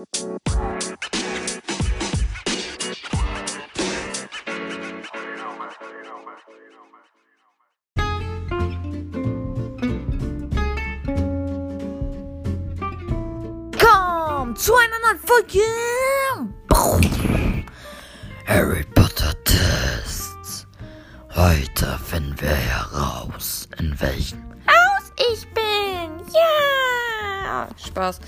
Komm zu einer neuen Folge. Harry Potter Tests. Heute finden wir heraus, in welchem Aus ich bin. Ja. Spaß.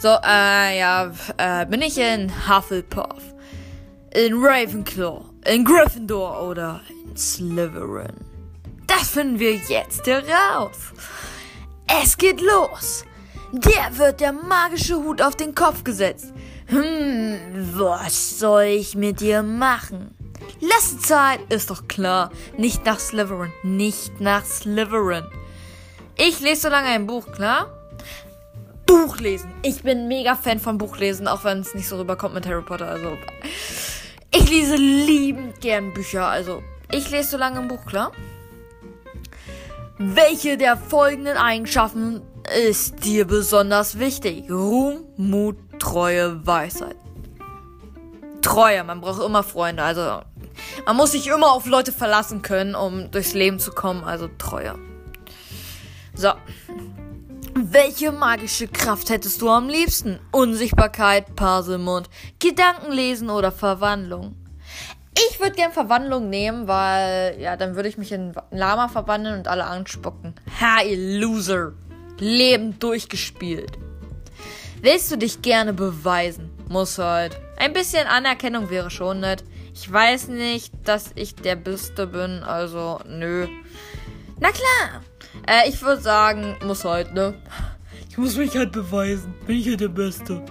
So, äh, ja, äh, bin ich in Hufflepuff, in Ravenclaw, in Gryffindor oder in Slytherin? Das finden wir jetzt heraus. Es geht los. Der wird der magische Hut auf den Kopf gesetzt. Hm, was soll ich mit dir machen? Lasse Zeit, ist doch klar. Nicht nach Slytherin, nicht nach Slytherin. Ich lese so lange ein Buch, klar? Buchlesen. Ich bin mega Fan von Buchlesen, auch wenn es nicht so rüberkommt mit Harry Potter. Also, ich lese liebend gern Bücher. Also, ich lese so lange ein Buch, klar? Welche der folgenden Eigenschaften ist dir besonders wichtig? Ruhm, Mut, Treue, Weisheit. Treue, man braucht immer Freunde. Also, man muss sich immer auf Leute verlassen können, um durchs Leben zu kommen. Also, Treue. So. Welche magische Kraft hättest du am liebsten? Unsichtbarkeit, Parselmund, Gedankenlesen oder Verwandlung? Ich würde gern Verwandlung nehmen, weil, ja, dann würde ich mich in Lama verwandeln und alle anspucken. Ha, ihr Loser. Leben durchgespielt. Willst du dich gerne beweisen? Muss halt. Ein bisschen Anerkennung wäre schon nett. Ich weiß nicht, dass ich der Beste bin, also nö. Na klar. Äh, ich würde sagen, muss halt, ne? Ich muss mich halt beweisen. Bin ich halt der Beste.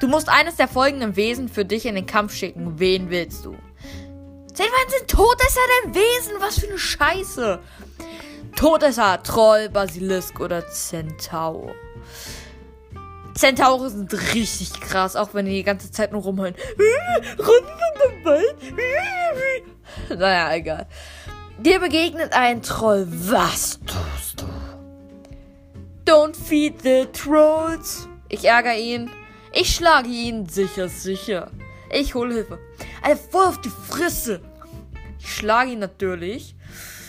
Du musst eines der folgenden Wesen für dich in den Kampf schicken. Wen willst du? Wann sind Todesser denn Wesen? Was für eine Scheiße. Todesser, Troll, Basilisk oder Zentaur. Zentauren sind richtig krass, auch wenn die die ganze Zeit nur rumheulen. Naja, egal. Dir begegnet ein Troll. Was du? Don't feed the trolls. Ich ärgere ihn. Ich schlage ihn. Sicher, sicher. Ich hole Hilfe. Alter, voll auf die Fresse. Ich schlage ihn natürlich.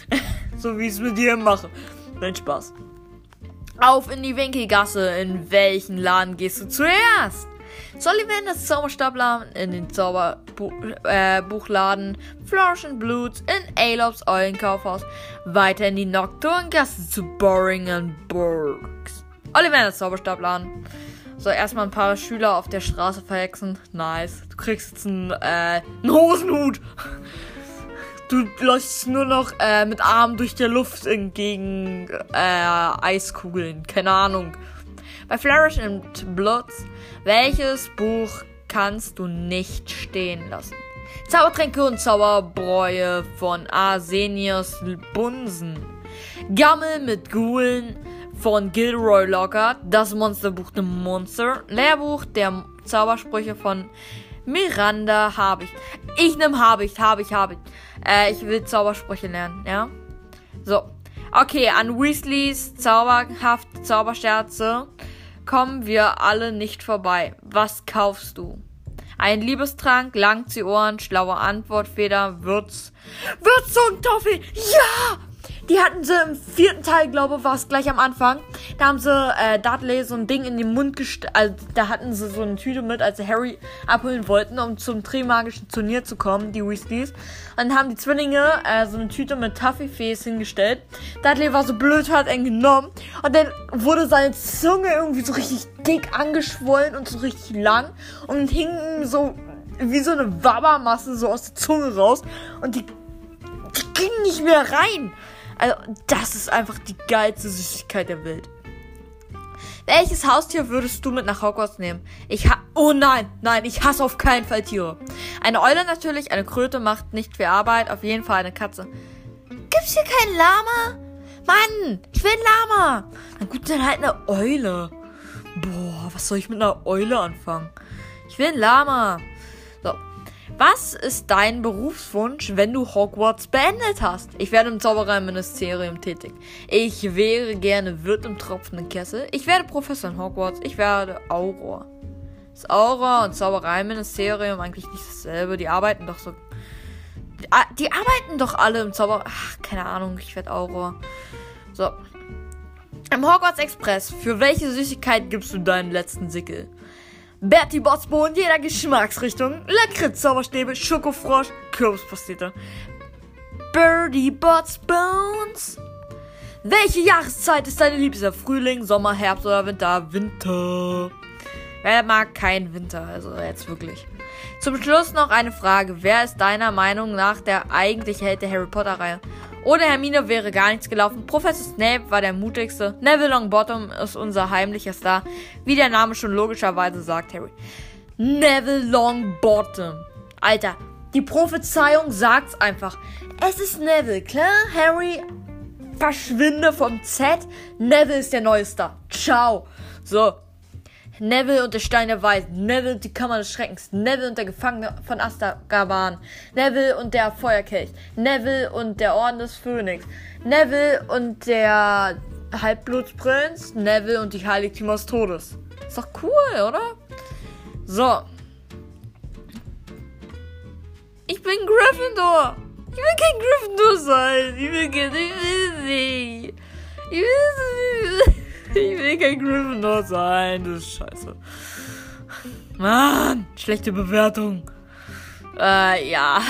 so wie ich es mit dir mache. Nein, Spaß. Auf in die Winkelgasse. In welchen Laden gehst du zuerst? Sullivans Zauberstabladen, in den Zauberbuchladen, äh, Flourish and Blutes, in Alops Eulenkaufhaus, weiter in die Nocturngasse zu Boring and Burgs. Ollivanders Zauberstabladen. So, erstmal ein paar Schüler auf der Straße verhexen. Nice. Du kriegst jetzt einen, äh, einen Hosenhut. Du läufst nur noch äh, mit Armen durch die Luft entgegen äh, Eiskugeln. Keine Ahnung. Bei Flourish and Bloods, welches Buch kannst du nicht stehen lassen? Zaubertränke und Zauberbräue von Arsenius Bunsen. Gammel mit Gulen von Gilroy Lockhart. Das Monsterbuch The Monster. Lehrbuch der Zaubersprüche von Miranda Habicht. Ich nehme Habicht, Habicht, Habicht. Äh, ich will Zaubersprüche lernen, ja? So. Okay, an Weasleys zauberhafte Zauberscherze kommen wir alle nicht vorbei. Was kaufst du? Ein Liebestrank, Langziehohren, schlaue Antwortfeder, Würz. Würzungtoffel! Ja! Die hatten sie im vierten Teil, glaube ich, war es gleich am Anfang. Da haben sie äh, Dudley so ein Ding in den Mund gestellt. Also, da hatten sie so eine Tüte mit, als sie Harry abholen wollten, um zum Trimagischen Turnier zu kommen, die Weasleys. Und dann haben die Zwillinge äh, so eine Tüte mit Toffifees hingestellt. Dudley war so blöd, hat ihn genommen. Und dann wurde seine Zunge irgendwie so richtig dick angeschwollen und so richtig lang. Und hing so wie so eine Wabbermasse so aus der Zunge raus. Und die, die ging nicht mehr rein. Also, das ist einfach die geilste Süßigkeit der Welt. Welches Haustier würdest du mit nach Hogwarts nehmen? Ich ha Oh nein, nein, ich hasse auf keinen Fall Tiere. Eine Eule natürlich, eine Kröte macht nicht viel Arbeit, auf jeden Fall eine Katze. Gibt's hier kein Lama? Mann, ich will ein Lama. Na gut, dann halt eine Eule. Boah, was soll ich mit einer Eule anfangen? Ich will ein Lama. Was ist dein Berufswunsch, wenn du Hogwarts beendet hast? Ich werde im Zaubereiministerium tätig. Ich wäre gerne Wirt im tropfenden Kessel. Ich werde Professor in Hogwarts. Ich werde Auror. Das Aura- und Zaubereiministerium eigentlich nicht dasselbe. Die arbeiten doch so. Die, die arbeiten doch alle im Zauber. Ach, keine Ahnung, ich werde Auror. So. Im Hogwarts Express, für welche Süßigkeit gibst du deinen letzten Sickel? Bertie Botsbo in jeder Geschmacksrichtung. Leckere Zauberstäbe, Schokofrosch, Kürbispastete. Birdie Bots Bones. Welche Jahreszeit ist deine Liebste? Frühling, Sommer, Herbst oder Winter? Winter. Wer mag keinen Winter? Also jetzt wirklich. Zum Schluss noch eine Frage. Wer ist deiner Meinung nach der eigentliche Held der Harry Potter Reihe? Ohne Hermine wäre gar nichts gelaufen. Professor Snape war der mutigste. Neville Longbottom ist unser heimlicher Star. Wie der Name schon logischerweise sagt, Harry. Neville Longbottom. Alter, die Prophezeiung sagt's einfach. Es ist Neville, klar? Harry, verschwinde vom Z. Neville ist der neue Star. Ciao. So. Neville und der Stein der Weisen. Neville und die Kammer des Schreckens. Neville und der Gefangene von Azkaban. Neville und der Feuerkelch. Neville und der Orden des Phönix. Neville und der Halbblutsprinz. Neville und die Heiligtümer des Todes. Ist doch cool, oder? So. Ich bin Gryffindor. Ich will kein Gryffindor sein. Ich will, kein, ich will nicht. Ich will, ich will kein Gryffindor sein. Das ist scheiße. Mann, schlechte Bewertung. Äh, ja.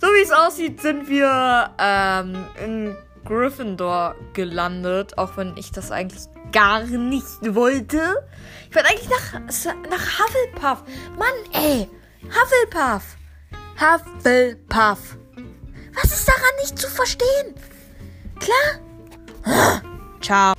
So wie es aussieht, sind wir ähm, in Gryffindor gelandet. Auch wenn ich das eigentlich gar nicht wollte. Ich wollte eigentlich nach, nach Hufflepuff. Mann, ey. Hufflepuff. Hufflepuff. Was ist daran nicht zu verstehen? Klar? Ciao.